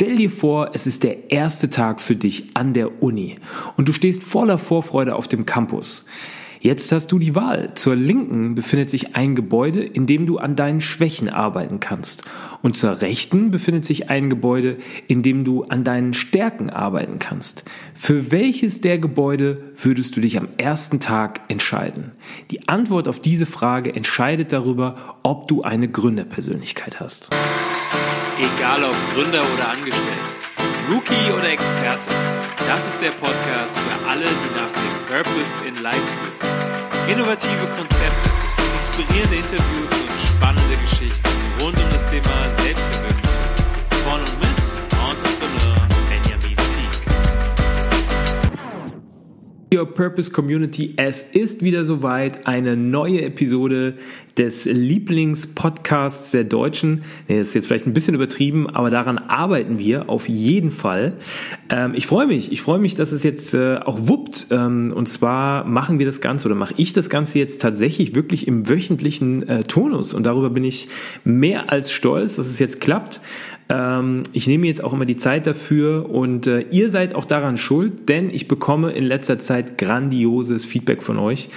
Stell dir vor, es ist der erste Tag für dich an der Uni und du stehst voller Vorfreude auf dem Campus. Jetzt hast du die Wahl. Zur Linken befindet sich ein Gebäude, in dem du an deinen Schwächen arbeiten kannst. Und zur Rechten befindet sich ein Gebäude, in dem du an deinen Stärken arbeiten kannst. Für welches der Gebäude würdest du dich am ersten Tag entscheiden? Die Antwort auf diese Frage entscheidet darüber, ob du eine Gründerpersönlichkeit hast. Egal ob Gründer oder Angestellt, Rookie oder Experte, das ist der Podcast für alle, die nach dem Purpose in Life suchen. Innovative Konzepte, inspirierende Interviews und spannende Geschichten rund um das Thema Your Purpose Community, es ist wieder soweit, eine neue Episode des Lieblingspodcasts der Deutschen. Nee, das ist jetzt vielleicht ein bisschen übertrieben, aber daran arbeiten wir auf jeden Fall. Ähm, ich freue mich, ich freue mich, dass es jetzt äh, auch wuppt. Ähm, und zwar machen wir das Ganze oder mache ich das Ganze jetzt tatsächlich wirklich im wöchentlichen äh, Tonus. Und darüber bin ich mehr als stolz, dass es jetzt klappt. Ähm, ich nehme jetzt auch immer die Zeit dafür und äh, ihr seid auch daran schuld, denn ich bekomme in letzter Zeit grandioses Feedback von euch.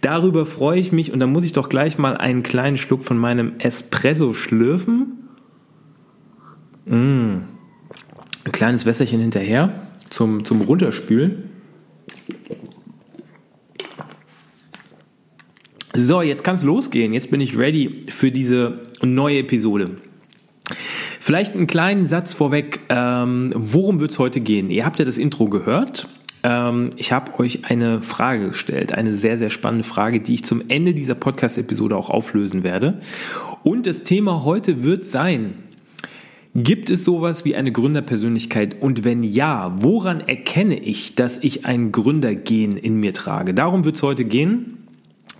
Darüber freue ich mich und da muss ich doch gleich mal einen kleinen Schluck von meinem Espresso schlürfen. Mm. Ein kleines Wässerchen hinterher zum, zum Runterspülen. So, jetzt kann es losgehen. Jetzt bin ich ready für diese neue Episode. Vielleicht einen kleinen Satz vorweg. Ähm, worum wird es heute gehen? Ihr habt ja das Intro gehört. Ähm, ich habe euch eine Frage gestellt, eine sehr, sehr spannende Frage, die ich zum Ende dieser Podcast-Episode auch auflösen werde. Und das Thema heute wird sein, Gibt es sowas wie eine Gründerpersönlichkeit? Und wenn ja, woran erkenne ich, dass ich ein Gründergen in mir trage? Darum wird es heute gehen.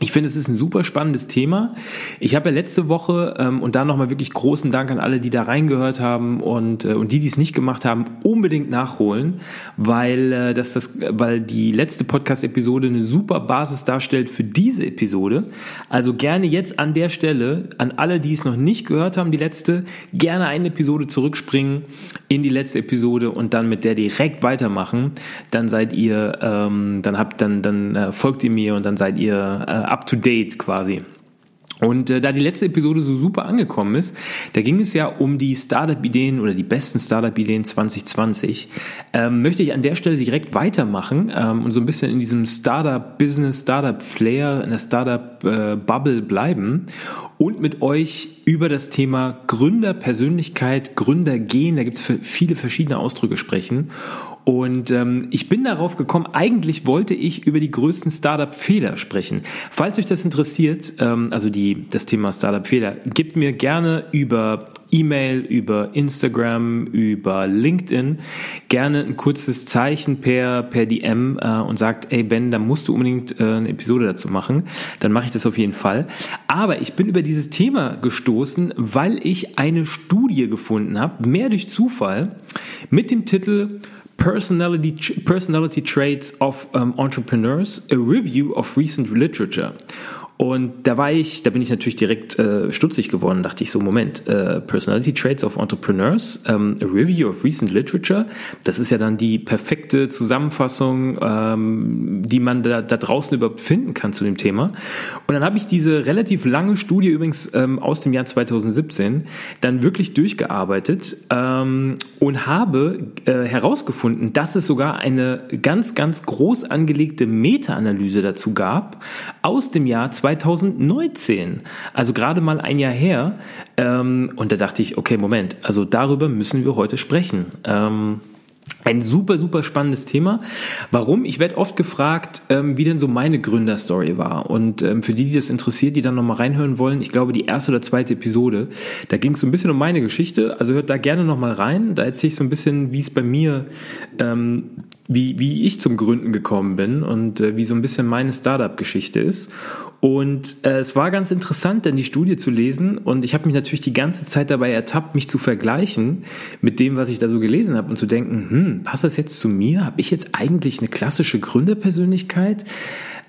Ich finde, es ist ein super spannendes Thema. Ich habe ja letzte Woche ähm, und da nochmal wirklich großen Dank an alle, die da reingehört haben und, äh, und die, die es nicht gemacht haben, unbedingt nachholen, weil, äh, das, das, weil die letzte Podcast-Episode eine super Basis darstellt für diese Episode. Also gerne jetzt an der Stelle, an alle, die es noch nicht gehört haben, die letzte, gerne eine Episode zurückspringen in die letzte Episode und dann mit der direkt weitermachen. Dann seid ihr, ähm, dann habt, dann, dann äh, folgt ihr mir und dann seid ihr äh, up to date quasi. Und äh, da die letzte Episode so super angekommen ist, da ging es ja um die Startup-Ideen oder die besten Startup-Ideen 2020, ähm, möchte ich an der Stelle direkt weitermachen ähm, und so ein bisschen in diesem Startup-Business, Startup-Flair, in der Startup-Bubble bleiben und mit euch über das Thema Gründerpersönlichkeit, Gründergehen, da gibt es viele verschiedene Ausdrücke sprechen und ähm, ich bin darauf gekommen, eigentlich wollte ich über die größten Startup-Fehler sprechen. Falls euch das interessiert, ähm, also die, das Thema Startup-Fehler, gebt mir gerne über E-Mail, über Instagram, über LinkedIn gerne ein kurzes Zeichen per, per DM äh, und sagt, ey Ben, da musst du unbedingt äh, eine Episode dazu machen. Dann mache ich das auf jeden Fall. Aber ich bin über dieses Thema gestoßen, weil ich eine Studie gefunden habe, mehr durch Zufall, mit dem Titel Personality, Personality Traits of um, Entrepreneurs, a Review of Recent Literature. Und da war ich, da bin ich natürlich direkt äh, stutzig geworden, dachte ich so, Moment, äh, Personality Traits of Entrepreneurs, ähm, a Review of Recent Literature, das ist ja dann die perfekte Zusammenfassung, ähm, die man da, da draußen überhaupt finden kann zu dem Thema. Und dann habe ich diese relativ lange Studie übrigens ähm, aus dem Jahr 2017 dann wirklich durchgearbeitet ähm, und habe äh, herausgefunden, dass es sogar eine ganz, ganz groß angelegte Meta-Analyse dazu gab aus dem Jahr 2017 2019. Also gerade mal ein Jahr her. Ähm, und da dachte ich, okay, Moment, also darüber müssen wir heute sprechen. Ähm, ein super, super spannendes Thema. Warum? Ich werde oft gefragt, ähm, wie denn so meine Gründerstory war. Und ähm, für die, die das interessiert, die dann nochmal reinhören wollen, ich glaube, die erste oder zweite Episode, da ging es so ein bisschen um meine Geschichte. Also hört da gerne nochmal rein. Da erzähle ich so ein bisschen, wie es bei mir, ähm, wie, wie ich zum Gründen gekommen bin und äh, wie so ein bisschen meine Startup-Geschichte ist. Und äh, es war ganz interessant, dann die Studie zu lesen. Und ich habe mich natürlich die ganze Zeit dabei ertappt, mich zu vergleichen mit dem, was ich da so gelesen habe und zu denken, hm, passt das jetzt zu mir? Habe ich jetzt eigentlich eine klassische Gründerpersönlichkeit?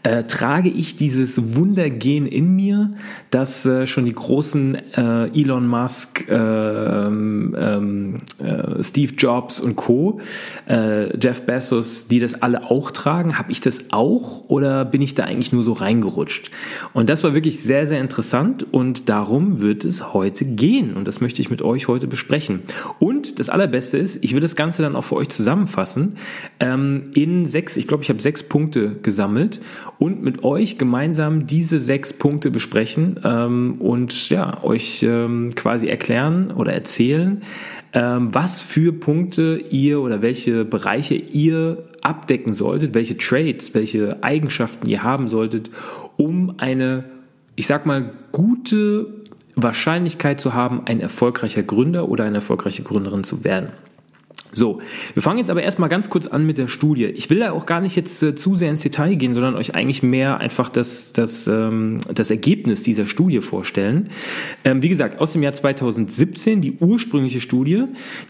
Äh, trage ich dieses Wundergen in mir, das äh, schon die großen äh, Elon Musk, ähm, ähm, äh, Steve Jobs und Co., äh, Jeff Bezos, die das alle auch tragen? Habe ich das auch oder bin ich da eigentlich nur so reingerutscht? Und das war wirklich sehr, sehr interessant und darum wird es heute gehen und das möchte ich mit euch heute besprechen. Und das Allerbeste ist, ich will das Ganze dann auch für euch zusammenfassen ähm, in sechs, ich glaube, ich habe sechs Punkte gesammelt und mit euch gemeinsam diese sechs Punkte besprechen ähm, und ja, euch ähm, quasi erklären oder erzählen, ähm, was für Punkte ihr oder welche Bereiche ihr abdecken solltet, welche Trades, welche Eigenschaften ihr haben solltet, um eine, ich sag mal, gute Wahrscheinlichkeit zu haben, ein erfolgreicher Gründer oder eine erfolgreiche Gründerin zu werden. So, wir fangen jetzt aber erstmal ganz kurz an mit der Studie. Ich will da auch gar nicht jetzt äh, zu sehr ins Detail gehen, sondern euch eigentlich mehr einfach das, das, ähm, das Ergebnis dieser Studie vorstellen. Ähm, wie gesagt, aus dem Jahr 2017 die ursprüngliche Studie,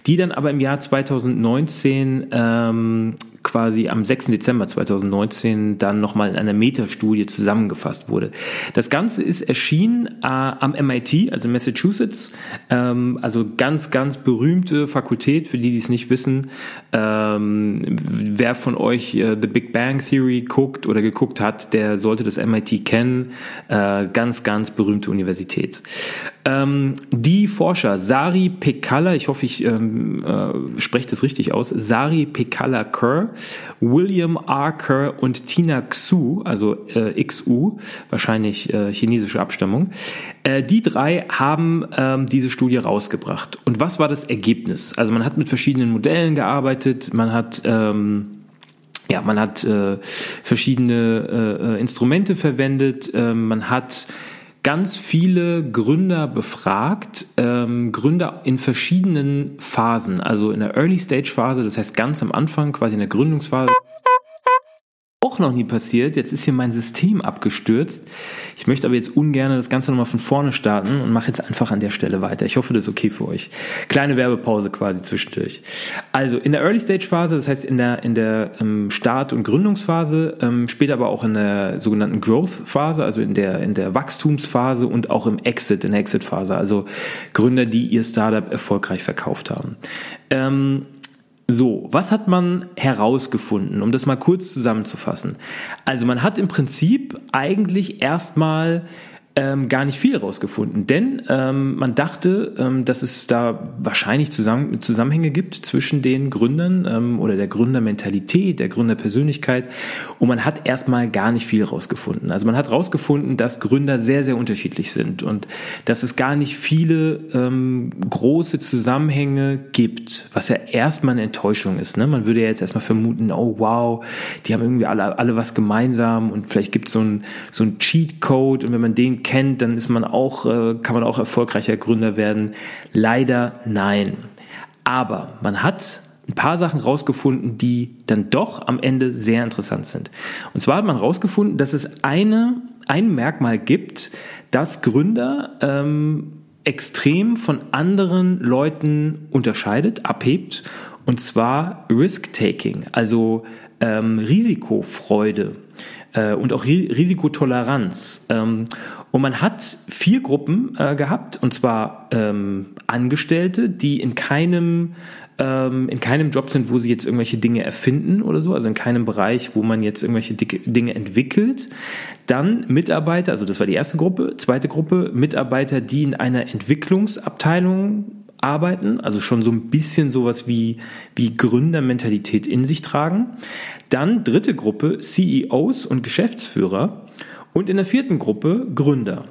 die dann aber im Jahr 2019 ähm, quasi am 6. Dezember 2019 dann nochmal in einer Metastudie zusammengefasst wurde. Das Ganze ist erschienen äh, am MIT, also Massachusetts, ähm, also ganz, ganz berühmte Fakultät, für die, die es nicht wissen. Ähm, wer von euch äh, The Big Bang Theory guckt oder geguckt hat, der sollte das MIT kennen. Äh, ganz, ganz berühmte Universität. Ähm, die Forscher Sari Pekala, ich hoffe, ich ähm, äh, spreche das richtig aus, Sari Pekala Kerr, William R. Kerr und Tina Xu, also äh, XU, wahrscheinlich äh, chinesische Abstammung, äh, die drei haben ähm, diese Studie rausgebracht. Und was war das Ergebnis? Also man hat mit verschiedenen Modellen gearbeitet, man hat ähm, ja, man hat äh, verschiedene äh, äh Instrumente verwendet, äh, man hat ganz viele Gründer befragt, ähm, Gründer in verschiedenen Phasen, also in der Early Stage Phase, das heißt ganz am Anfang, quasi in der Gründungsphase auch noch nie passiert. Jetzt ist hier mein System abgestürzt. Ich möchte aber jetzt ungern das Ganze nochmal von vorne starten und mache jetzt einfach an der Stelle weiter. Ich hoffe, das ist okay für euch. Kleine Werbepause quasi zwischendurch. Also in der Early Stage Phase, das heißt in der, in der ähm, Start- und Gründungsphase, ähm, später aber auch in der sogenannten Growth Phase, also in der, in der Wachstumsphase und auch im Exit, in der Exit Phase. Also Gründer, die ihr Startup erfolgreich verkauft haben. Ähm, so, was hat man herausgefunden, um das mal kurz zusammenzufassen? Also man hat im Prinzip eigentlich erstmal ähm, gar nicht viel herausgefunden, denn ähm, man dachte, ähm, dass es da wahrscheinlich zusammen, Zusammenhänge gibt zwischen den Gründern ähm, oder der Gründermentalität, der Gründerpersönlichkeit und man hat erstmal gar nicht viel herausgefunden. Also man hat herausgefunden, dass Gründer sehr, sehr unterschiedlich sind und dass es gar nicht viele ähm, große Zusammenhänge gibt, was ja erstmal eine Enttäuschung ist. Ne? Man würde ja jetzt erstmal vermuten, oh wow, die haben irgendwie alle, alle was gemeinsam und vielleicht gibt es so ein, so ein Cheat-Code und wenn man den kennt, dann ist man auch, äh, kann man auch erfolgreicher Gründer werden. Leider nein. Aber man hat ein paar Sachen rausgefunden, die dann doch am Ende sehr interessant sind. Und zwar hat man rausgefunden, dass es eine, ein Merkmal gibt, das Gründer ähm, extrem von anderen Leuten unterscheidet, abhebt, und zwar Risk-Taking, also ähm, Risikofreude äh, und auch Risikotoleranz. Ähm, und man hat vier Gruppen äh, gehabt, und zwar ähm, Angestellte, die in keinem ähm, in keinem Job sind, wo sie jetzt irgendwelche Dinge erfinden oder so, also in keinem Bereich, wo man jetzt irgendwelche Dinge entwickelt. Dann Mitarbeiter, also das war die erste Gruppe. Zweite Gruppe, Mitarbeiter, die in einer Entwicklungsabteilung arbeiten, also schon so ein bisschen sowas wie, wie Gründermentalität in sich tragen. Dann dritte Gruppe, CEOs und Geschäftsführer. Und in der vierten Gruppe Gründer.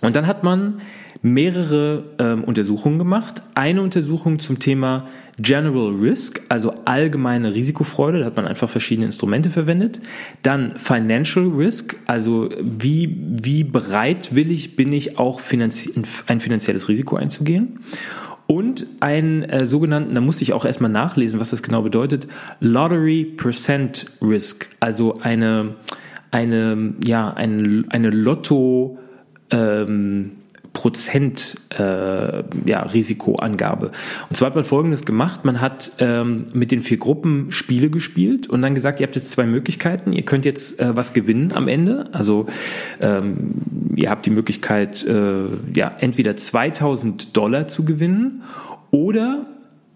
Und dann hat man mehrere ähm, Untersuchungen gemacht. Eine Untersuchung zum Thema General Risk, also allgemeine Risikofreude, da hat man einfach verschiedene Instrumente verwendet. Dann Financial Risk, also wie, wie bereitwillig bin ich auch finanzie ein finanzielles Risiko einzugehen. Und einen äh, sogenannten, da musste ich auch erstmal nachlesen, was das genau bedeutet, Lottery Percent Risk, also eine, eine, ja, eine, eine Lotto, ähm, Prozent äh, ja, Risikoangabe. Und zwar hat man Folgendes gemacht. Man hat ähm, mit den vier Gruppen Spiele gespielt und dann gesagt, ihr habt jetzt zwei Möglichkeiten. Ihr könnt jetzt äh, was gewinnen am Ende. Also ähm, ihr habt die Möglichkeit, äh, ja, entweder 2000 Dollar zu gewinnen oder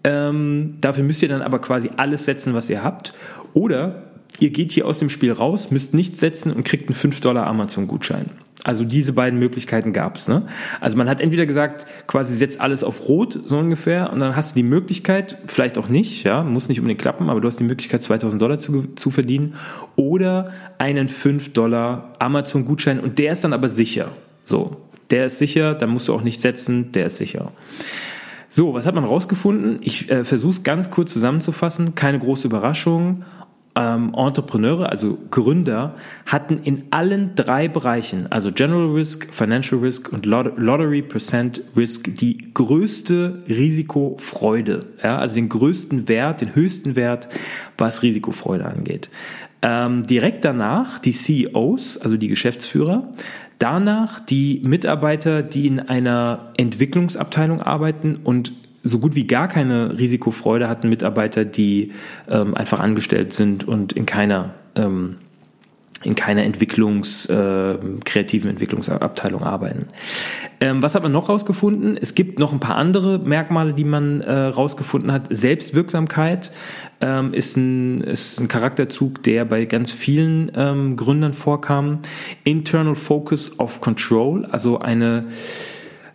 ähm, dafür müsst ihr dann aber quasi alles setzen, was ihr habt. Oder ihr geht hier aus dem Spiel raus, müsst nichts setzen und kriegt einen 5 Dollar Amazon-Gutschein. Also diese beiden Möglichkeiten gab's. Ne? Also man hat entweder gesagt, quasi setzt alles auf Rot, so ungefähr, und dann hast du die Möglichkeit, vielleicht auch nicht, ja, muss nicht unbedingt klappen, aber du hast die Möglichkeit, 2000 Dollar zu, zu verdienen oder einen 5 Dollar Amazon-Gutschein und der ist dann aber sicher. So, der ist sicher, da musst du auch nicht setzen, der ist sicher. So, was hat man rausgefunden? Ich äh, versuche es ganz kurz zusammenzufassen. Keine große Überraschung ähm, Entrepreneure, also Gründer, hatten in allen drei Bereichen, also General Risk, Financial Risk und Lottery Percent Risk, die größte Risikofreude, ja, also den größten Wert, den höchsten Wert, was Risikofreude angeht. Ähm, direkt danach die CEOs, also die Geschäftsführer, danach die Mitarbeiter, die in einer Entwicklungsabteilung arbeiten und so gut wie gar keine Risikofreude hatten Mitarbeiter, die ähm, einfach angestellt sind und in keiner ähm, in keiner Entwicklungs, äh, kreativen Entwicklungsabteilung arbeiten. Ähm, was hat man noch rausgefunden? Es gibt noch ein paar andere Merkmale, die man äh, rausgefunden hat. Selbstwirksamkeit ähm, ist, ein, ist ein Charakterzug, der bei ganz vielen ähm, Gründern vorkam. Internal Focus of Control, also eine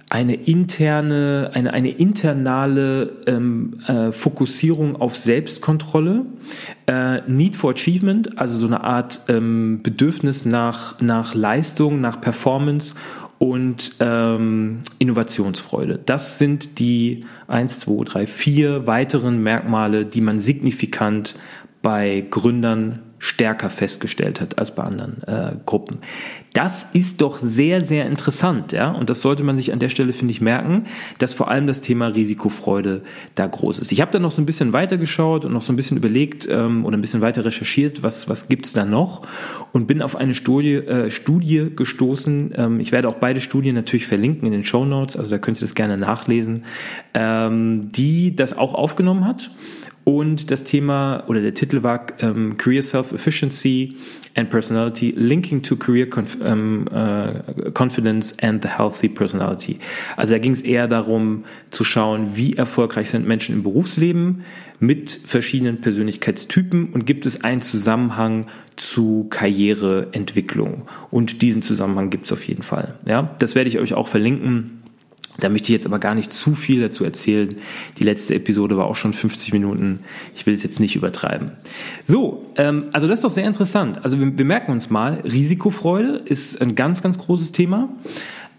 eine interne, eine, eine internale ähm, äh, Fokussierung auf Selbstkontrolle, äh, Need for Achievement, also so eine Art ähm, Bedürfnis nach, nach Leistung, nach Performance und ähm, Innovationsfreude. Das sind die eins, zwei, drei, vier weiteren Merkmale, die man signifikant bei Gründern stärker festgestellt hat als bei anderen äh, Gruppen. Das ist doch sehr, sehr interessant, ja. Und das sollte man sich an der Stelle, finde ich, merken, dass vor allem das Thema Risikofreude da groß ist. Ich habe da noch so ein bisschen weiter geschaut und noch so ein bisschen überlegt ähm, oder ein bisschen weiter recherchiert, was, was gibt's da noch und bin auf eine Studie, äh, Studie gestoßen. Ähm, ich werde auch beide Studien natürlich verlinken in den Show Notes, also da könnt ihr das gerne nachlesen, ähm, die das auch aufgenommen hat. Und das Thema oder der Titel war ähm, Career Self-Efficiency and Personality Linking to Career Conf ähm, äh, Confidence and the Healthy Personality. Also da ging es eher darum zu schauen, wie erfolgreich sind Menschen im Berufsleben mit verschiedenen Persönlichkeitstypen und gibt es einen Zusammenhang zu Karriereentwicklung. Und diesen Zusammenhang gibt es auf jeden Fall. Ja, das werde ich euch auch verlinken da möchte ich jetzt aber gar nicht zu viel dazu erzählen. Die letzte Episode war auch schon 50 Minuten. Ich will es jetzt nicht übertreiben. So, ähm, also das ist doch sehr interessant. Also wir, wir merken uns mal, Risikofreude ist ein ganz, ganz großes Thema.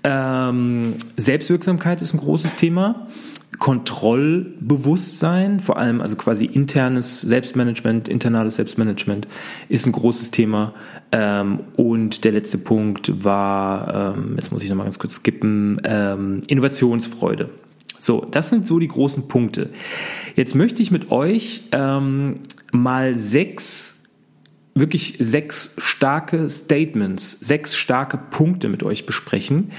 Ähm, Selbstwirksamkeit ist ein großes Thema. Kontrollbewusstsein, vor allem also quasi internes Selbstmanagement, internales Selbstmanagement ist ein großes Thema. Ähm, und der letzte Punkt war, ähm, jetzt muss ich nochmal ganz kurz skippen, ähm, Innovationsfreude. So, das sind so die großen Punkte. Jetzt möchte ich mit euch mal sechs wirklich sechs starke Statements, sechs starke Punkte mit euch besprechen,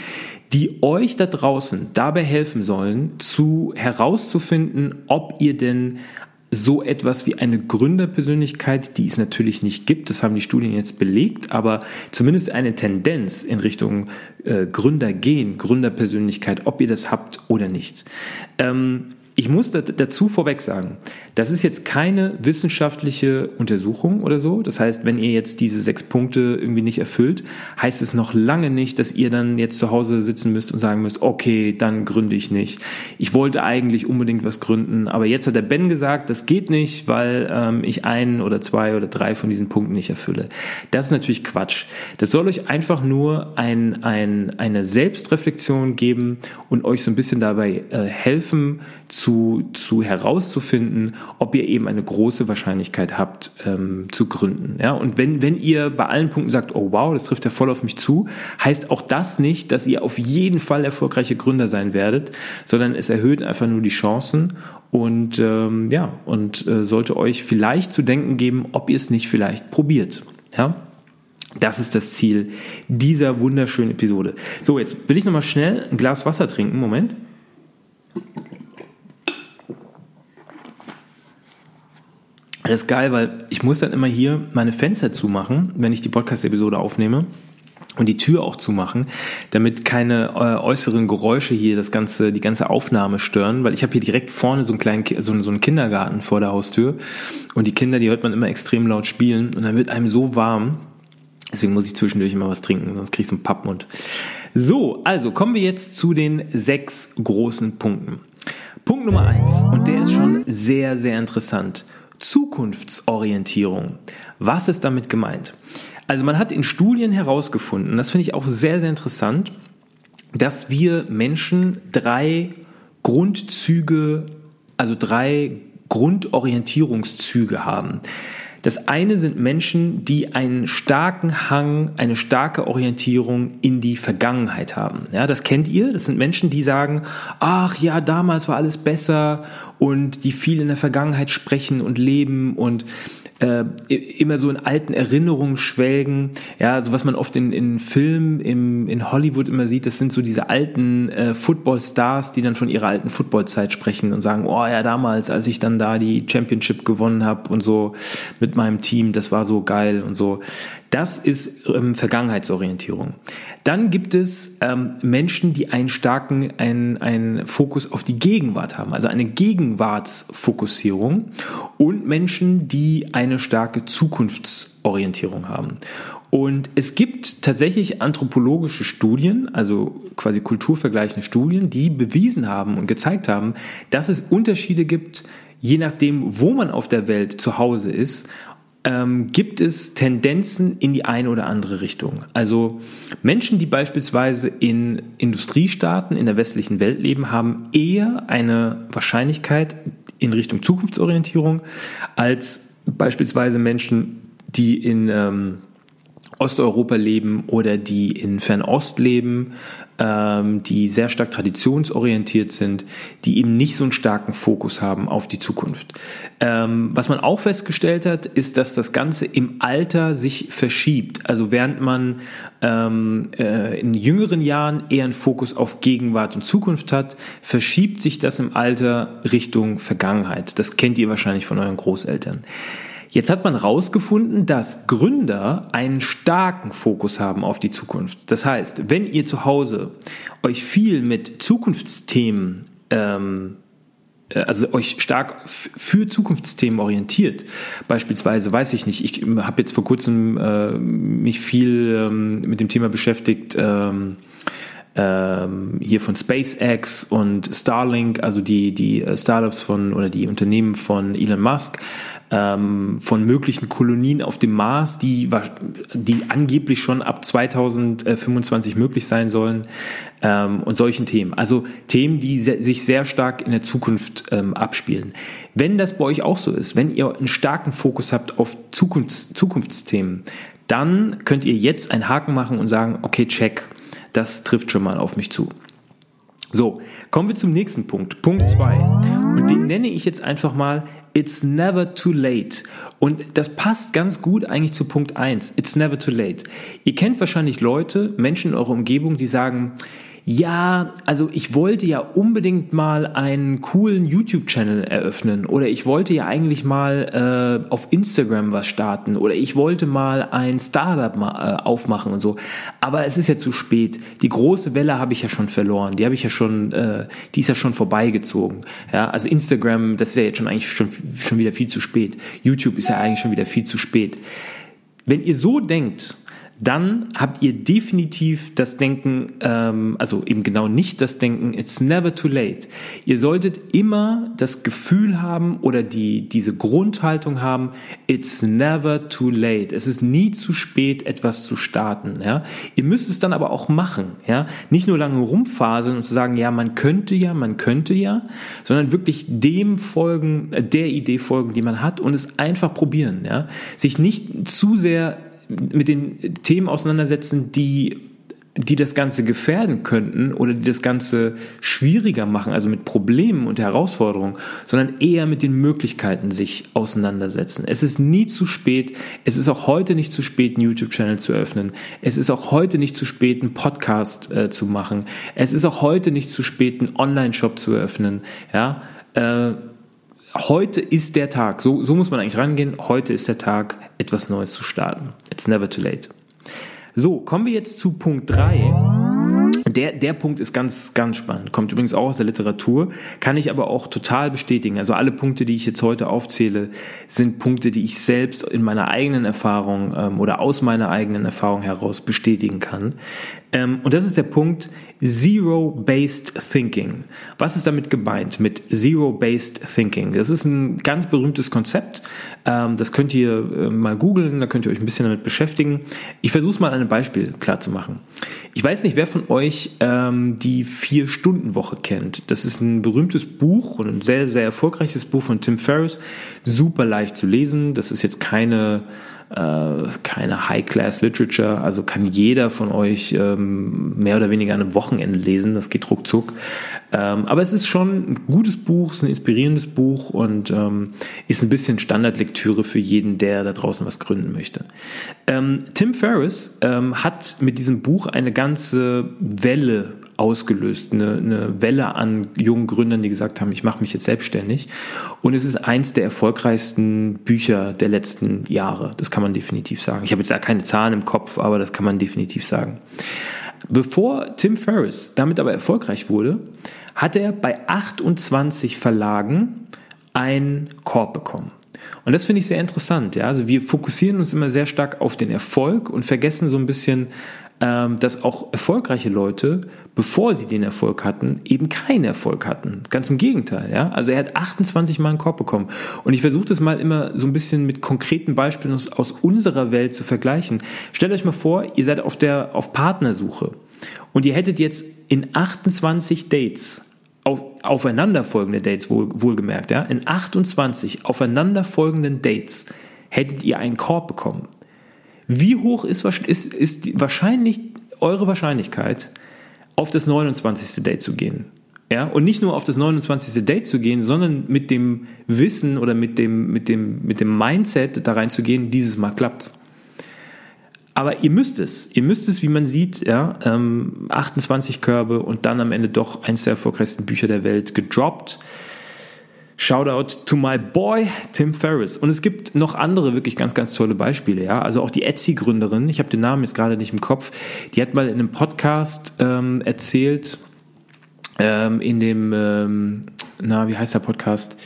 die euch da draußen dabei helfen sollen, zu herauszufinden, ob ihr denn so etwas wie eine Gründerpersönlichkeit, die es natürlich nicht gibt, das haben die Studien jetzt belegt, aber zumindest eine Tendenz in Richtung äh, Gründer gehen, Gründerpersönlichkeit, ob ihr das habt oder nicht. Ähm, ich muss dazu vorweg sagen, das ist jetzt keine wissenschaftliche Untersuchung oder so. Das heißt, wenn ihr jetzt diese sechs Punkte irgendwie nicht erfüllt, heißt es noch lange nicht, dass ihr dann jetzt zu Hause sitzen müsst und sagen müsst, okay, dann gründe ich nicht. Ich wollte eigentlich unbedingt was gründen, aber jetzt hat der Ben gesagt, das geht nicht, weil ähm, ich einen oder zwei oder drei von diesen Punkten nicht erfülle. Das ist natürlich Quatsch. Das soll euch einfach nur ein, ein, eine Selbstreflexion geben und euch so ein bisschen dabei äh, helfen, zu, zu herauszufinden, ob ihr eben eine große Wahrscheinlichkeit habt ähm, zu gründen. Ja? Und wenn, wenn ihr bei allen Punkten sagt, oh wow, das trifft ja voll auf mich zu, heißt auch das nicht, dass ihr auf jeden Fall erfolgreiche Gründer sein werdet, sondern es erhöht einfach nur die Chancen und ähm, ja, und äh, sollte euch vielleicht zu denken geben, ob ihr es nicht vielleicht probiert. Ja? Das ist das Ziel dieser wunderschönen Episode. So, jetzt will ich nochmal schnell ein Glas Wasser trinken. Moment. Das ist geil, weil ich muss dann immer hier meine Fenster zumachen, wenn ich die Podcast-Episode aufnehme und die Tür auch zumachen, damit keine äh, äußeren Geräusche hier das ganze, die ganze Aufnahme stören, weil ich habe hier direkt vorne so einen kleinen, so, einen Kindergarten vor der Haustür und die Kinder, die hört man immer extrem laut spielen und dann wird einem so warm. Deswegen muss ich zwischendurch immer was trinken, sonst krieg ich so einen Pappmund. So, also kommen wir jetzt zu den sechs großen Punkten. Punkt Nummer eins, und der ist schon sehr, sehr interessant. Zukunftsorientierung. Was ist damit gemeint? Also man hat in Studien herausgefunden, das finde ich auch sehr, sehr interessant, dass wir Menschen drei Grundzüge, also drei Grundorientierungszüge haben. Das eine sind Menschen, die einen starken Hang, eine starke Orientierung in die Vergangenheit haben. Ja, das kennt ihr. Das sind Menschen, die sagen, ach ja, damals war alles besser und die viel in der Vergangenheit sprechen und leben und äh, immer so in alten Erinnerungen schwelgen. Ja, also was man oft in, in Filmen im, in Hollywood immer sieht, das sind so diese alten äh, Football-Stars, die dann von ihrer alten Footballzeit sprechen und sagen, oh ja, damals, als ich dann da die Championship gewonnen habe und so mit meinem Team, das war so geil und so. Das ist ähm, Vergangenheitsorientierung. Dann gibt es ähm, Menschen, die einen starken einen, einen Fokus auf die Gegenwart haben, also eine Gegenwartsfokussierung und Menschen, die eine starke Zukunftsorientierung haben. Und es gibt tatsächlich anthropologische Studien, also quasi kulturvergleichende Studien, die bewiesen haben und gezeigt haben, dass es Unterschiede gibt, je nachdem, wo man auf der Welt zu Hause ist, ähm, gibt es Tendenzen in die eine oder andere Richtung. Also Menschen, die beispielsweise in Industriestaaten in der westlichen Welt leben, haben eher eine Wahrscheinlichkeit in Richtung Zukunftsorientierung als beispielsweise Menschen, die in ähm, Osteuropa leben oder die in Fernost leben, ähm, die sehr stark traditionsorientiert sind, die eben nicht so einen starken Fokus haben auf die Zukunft. Ähm, was man auch festgestellt hat, ist, dass das Ganze im Alter sich verschiebt. Also während man ähm, äh, in jüngeren Jahren eher einen Fokus auf Gegenwart und Zukunft hat, verschiebt sich das im Alter Richtung Vergangenheit. Das kennt ihr wahrscheinlich von euren Großeltern. Jetzt hat man herausgefunden, dass Gründer einen starken Fokus haben auf die Zukunft. Das heißt, wenn ihr zu Hause euch viel mit Zukunftsthemen ähm, äh, also euch stark für Zukunftsthemen orientiert. Beispielsweise, weiß ich nicht, ich habe jetzt vor kurzem äh, mich viel ähm, mit dem Thema beschäftigt, ähm, ähm, hier von SpaceX und Starlink, also die, die äh, Startups von oder die Unternehmen von Elon Musk, ähm, von möglichen Kolonien auf dem Mars, die, die angeblich schon ab 2025 möglich sein sollen ähm, und solchen Themen. Also Themen, die se sich sehr stark in der Zukunft ähm, abspielen. Wenn das bei euch auch so ist, wenn ihr einen starken Fokus habt auf Zukunfts Zukunftsthemen, dann könnt ihr jetzt einen Haken machen und sagen, okay, check, das trifft schon mal auf mich zu. So, kommen wir zum nächsten Punkt, Punkt 2. Und den nenne ich jetzt einfach mal It's never too late. Und das passt ganz gut eigentlich zu Punkt 1. It's never too late. Ihr kennt wahrscheinlich Leute, Menschen in eurer Umgebung, die sagen, ja, also ich wollte ja unbedingt mal einen coolen YouTube-Channel eröffnen oder ich wollte ja eigentlich mal äh, auf Instagram was starten oder ich wollte mal ein Startup mal, äh, aufmachen und so. Aber es ist ja zu spät. Die große Welle habe ich ja schon verloren. Die habe ich ja schon, äh, die ist ja schon vorbeigezogen. Ja, also Instagram, das ist ja jetzt schon eigentlich schon, schon wieder viel zu spät. YouTube ist ja eigentlich schon wieder viel zu spät. Wenn ihr so denkt, dann habt ihr definitiv das Denken, ähm, also eben genau nicht das Denken, it's never too late. Ihr solltet immer das Gefühl haben oder die, diese Grundhaltung haben, it's never too late. Es ist nie zu spät, etwas zu starten. Ja? Ihr müsst es dann aber auch machen. Ja? Nicht nur lange rumfaseln und zu sagen, ja, man könnte ja, man könnte ja, sondern wirklich dem folgen, der Idee folgen, die man hat und es einfach probieren. Ja? Sich nicht zu sehr mit den Themen auseinandersetzen, die die das Ganze gefährden könnten oder die das Ganze schwieriger machen, also mit Problemen und Herausforderungen, sondern eher mit den Möglichkeiten sich auseinandersetzen. Es ist nie zu spät. Es ist auch heute nicht zu spät, einen YouTube-Channel zu öffnen. Es ist auch heute nicht zu spät, einen Podcast äh, zu machen. Es ist auch heute nicht zu spät, einen Online-Shop zu eröffnen. Ja, äh, heute ist der Tag. So, so muss man eigentlich rangehen. Heute ist der Tag, etwas Neues zu starten. It's never too late. So, kommen wir jetzt zu Punkt 3. Der, der Punkt ist ganz, ganz spannend. Kommt übrigens auch aus der Literatur, kann ich aber auch total bestätigen. Also alle Punkte, die ich jetzt heute aufzähle, sind Punkte, die ich selbst in meiner eigenen Erfahrung ähm, oder aus meiner eigenen Erfahrung heraus bestätigen kann. Ähm, und das ist der Punkt Zero-Based Thinking. Was ist damit gemeint mit Zero-Based Thinking? Das ist ein ganz berühmtes Konzept. Ähm, das könnt ihr äh, mal googeln, da könnt ihr euch ein bisschen damit beschäftigen. Ich versuche es mal an einem Beispiel klar zu machen. Ich weiß nicht, wer von euch ähm, die Vier-Stunden-Woche kennt. Das ist ein berühmtes Buch und ein sehr, sehr erfolgreiches Buch von Tim Ferriss. Super leicht zu lesen. Das ist jetzt keine keine High-Class-Literature, also kann jeder von euch ähm, mehr oder weniger an einem Wochenende lesen, das geht ruckzuck. Ähm, aber es ist schon ein gutes Buch, es ist ein inspirierendes Buch und ähm, ist ein bisschen Standardlektüre für jeden, der da draußen was gründen möchte. Ähm, Tim Ferriss ähm, hat mit diesem Buch eine ganze Welle ausgelöst, eine, eine Welle an jungen Gründern, die gesagt haben, ich mache mich jetzt selbstständig. Und es ist eins der erfolgreichsten Bücher der letzten Jahre. Das kann man definitiv sagen. Ich habe jetzt da keine Zahlen im Kopf, aber das kann man definitiv sagen. Bevor Tim Ferriss damit aber erfolgreich wurde, hat er bei 28 Verlagen einen Korb bekommen. Und das finde ich sehr interessant. Ja? Also wir fokussieren uns immer sehr stark auf den Erfolg und vergessen so ein bisschen dass auch erfolgreiche Leute, bevor sie den Erfolg hatten, eben keinen Erfolg hatten. Ganz im Gegenteil. Ja? Also er hat 28 Mal einen Korb bekommen. Und ich versuche das mal immer so ein bisschen mit konkreten Beispielen aus, aus unserer Welt zu vergleichen. Stellt euch mal vor, ihr seid auf der auf Partnersuche und ihr hättet jetzt in 28 Dates auf, aufeinanderfolgende Dates wohl, wohlgemerkt, ja, in 28 aufeinanderfolgenden Dates hättet ihr einen Korb bekommen. Wie hoch ist, ist, ist wahrscheinlich eure Wahrscheinlichkeit, auf das 29. Date zu gehen? Ja, und nicht nur auf das 29. Date zu gehen, sondern mit dem Wissen oder mit dem, mit dem, mit dem Mindset da reinzugehen, dieses Mal klappt. Aber ihr müsst es. Ihr müsst es, wie man sieht, ja, 28 ähm, Körbe und dann am Ende doch eins der erfolgreichsten Bücher der Welt gedroppt. Shoutout to my boy Tim Ferriss. Und es gibt noch andere wirklich ganz, ganz tolle Beispiele. Ja, also auch die Etsy-Gründerin. Ich habe den Namen jetzt gerade nicht im Kopf. Die hat mal in einem Podcast ähm, erzählt, ähm, in dem, ähm, na, wie heißt der Podcast?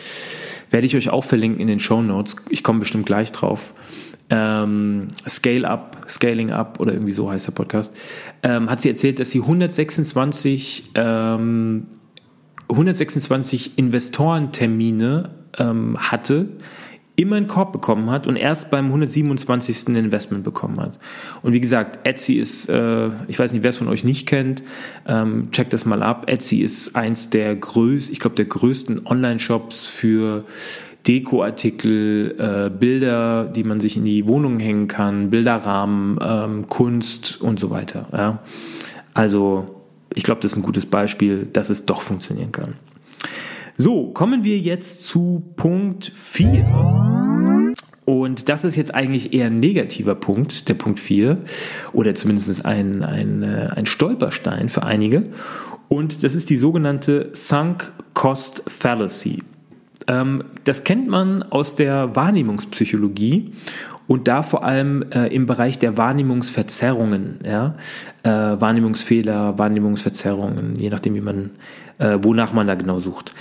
Werde ich euch auch verlinken in den Show Notes. Ich komme bestimmt gleich drauf. Ähm, Scale Up, Scaling Up oder irgendwie so heißt der Podcast. Ähm, hat sie erzählt, dass sie 126 ähm, 126 Investorentermine ähm, hatte, immer einen Korb bekommen hat und erst beim 127. Investment bekommen hat. Und wie gesagt, Etsy ist, äh, ich weiß nicht, wer es von euch nicht kennt, ähm, checkt das mal ab. Etsy ist eins der größten, ich glaube, der größten Online-Shops für Dekoartikel, äh, Bilder, die man sich in die Wohnung hängen kann, Bilderrahmen, ähm, Kunst und so weiter. Ja. Also ich glaube, das ist ein gutes Beispiel, dass es doch funktionieren kann. So, kommen wir jetzt zu Punkt 4. Und das ist jetzt eigentlich eher ein negativer Punkt, der Punkt 4, oder zumindest ein, ein, äh, ein Stolperstein für einige. Und das ist die sogenannte Sunk Cost Fallacy. Ähm, das kennt man aus der Wahrnehmungspsychologie und da vor allem äh, im Bereich der Wahrnehmungsverzerrungen, ja, äh, Wahrnehmungsfehler, Wahrnehmungsverzerrungen, je nachdem, wie man, äh, wonach man da genau sucht.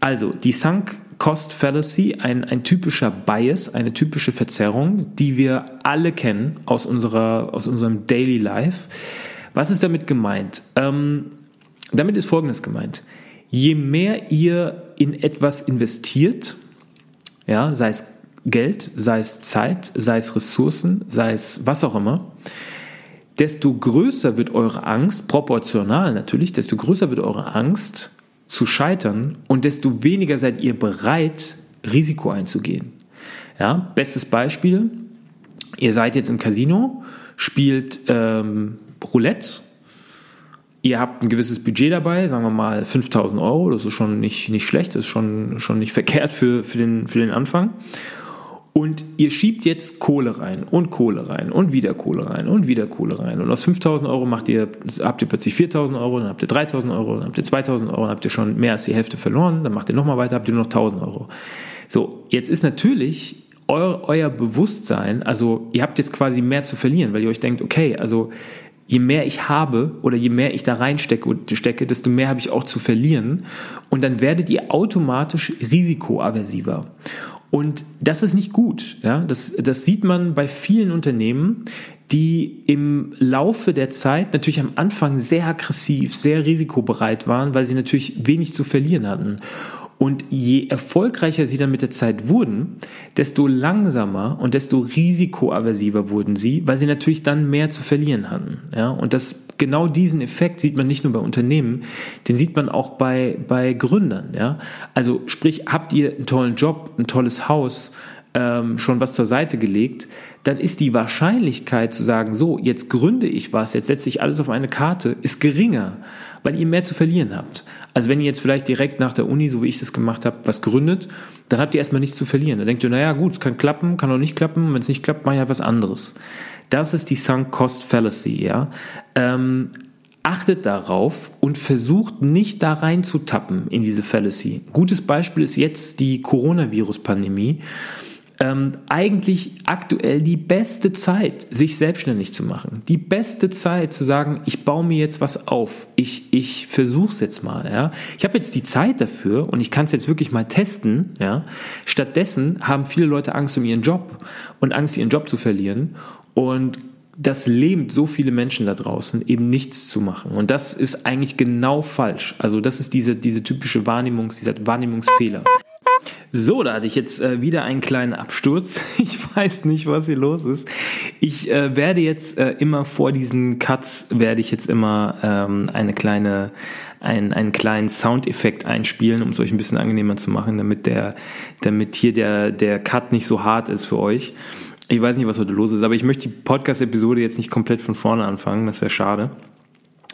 Also die Sunk Cost Fallacy, ein, ein typischer Bias, eine typische Verzerrung, die wir alle kennen aus, unserer, aus unserem Daily Life. Was ist damit gemeint? Ähm, damit ist Folgendes gemeint. Je mehr ihr in etwas investiert, ja, sei es Geld, sei es Zeit, sei es Ressourcen, sei es was auch immer, desto größer wird eure Angst, proportional natürlich, desto größer wird eure Angst zu scheitern und desto weniger seid ihr bereit, Risiko einzugehen. Ja, bestes Beispiel, ihr seid jetzt im Casino, spielt ähm, Roulette ihr habt ein gewisses Budget dabei, sagen wir mal 5000 Euro, das ist schon nicht, nicht schlecht, das ist schon, schon nicht verkehrt für, für, den, für den Anfang. Und ihr schiebt jetzt Kohle rein und Kohle rein und wieder Kohle rein und wieder Kohle rein. Und aus 5000 Euro macht ihr, habt ihr plötzlich 4000 Euro, dann habt ihr 3000 Euro, dann habt ihr 2000 Euro, dann habt ihr schon mehr als die Hälfte verloren, dann macht ihr nochmal weiter, habt ihr nur noch 1000 Euro. So, jetzt ist natürlich euer, euer Bewusstsein, also ihr habt jetzt quasi mehr zu verlieren, weil ihr euch denkt, okay, also je mehr ich habe oder je mehr ich da reinstecke, stecke, desto mehr habe ich auch zu verlieren. Und dann werdet ihr automatisch risikoaversiver. Und das ist nicht gut. Ja? Das, das sieht man bei vielen Unternehmen, die im Laufe der Zeit natürlich am Anfang sehr aggressiv, sehr risikobereit waren, weil sie natürlich wenig zu verlieren hatten. Und je erfolgreicher sie dann mit der Zeit wurden, desto langsamer und desto risikoaversiver wurden sie, weil sie natürlich dann mehr zu verlieren hatten. Ja, und das, genau diesen Effekt sieht man nicht nur bei Unternehmen, den sieht man auch bei, bei Gründern. Ja, also sprich, habt ihr einen tollen Job, ein tolles Haus, ähm, schon was zur Seite gelegt, dann ist die Wahrscheinlichkeit zu sagen, so, jetzt gründe ich was, jetzt setze ich alles auf eine Karte, ist geringer, weil ihr mehr zu verlieren habt. Also wenn ihr jetzt vielleicht direkt nach der Uni, so wie ich das gemacht habe, was gründet, dann habt ihr erstmal nichts zu verlieren. Dann denkt ihr, naja gut, kann klappen, kann auch nicht klappen, wenn es nicht klappt, mache ich halt was anderes. Das ist die Sunk Cost Fallacy, ja. Ähm, achtet darauf und versucht nicht da reinzutappen in diese Fallacy. Gutes Beispiel ist jetzt die Coronavirus-Pandemie ähm, eigentlich aktuell die beste Zeit, sich selbstständig zu machen. Die beste Zeit zu sagen, ich baue mir jetzt was auf. Ich, ich versuche es jetzt mal. Ja. Ich habe jetzt die Zeit dafür und ich kann es jetzt wirklich mal testen. Ja. Stattdessen haben viele Leute Angst um ihren Job und Angst, ihren Job zu verlieren. Und das lähmt so viele Menschen da draußen, eben nichts zu machen. Und das ist eigentlich genau falsch. Also das ist diese, diese typische Wahrnehmungs, dieser Wahrnehmungsfehler. So, da hatte ich jetzt äh, wieder einen kleinen Absturz. Ich weiß nicht, was hier los ist. Ich äh, werde jetzt äh, immer vor diesen Cuts werde ich jetzt immer ähm, eine kleine ein, einen kleinen Soundeffekt einspielen, um es euch ein bisschen angenehmer zu machen, damit der, damit hier der, der Cut nicht so hart ist für euch. Ich weiß nicht, was heute los ist, aber ich möchte die Podcast-Episode jetzt nicht komplett von vorne anfangen, das wäre schade.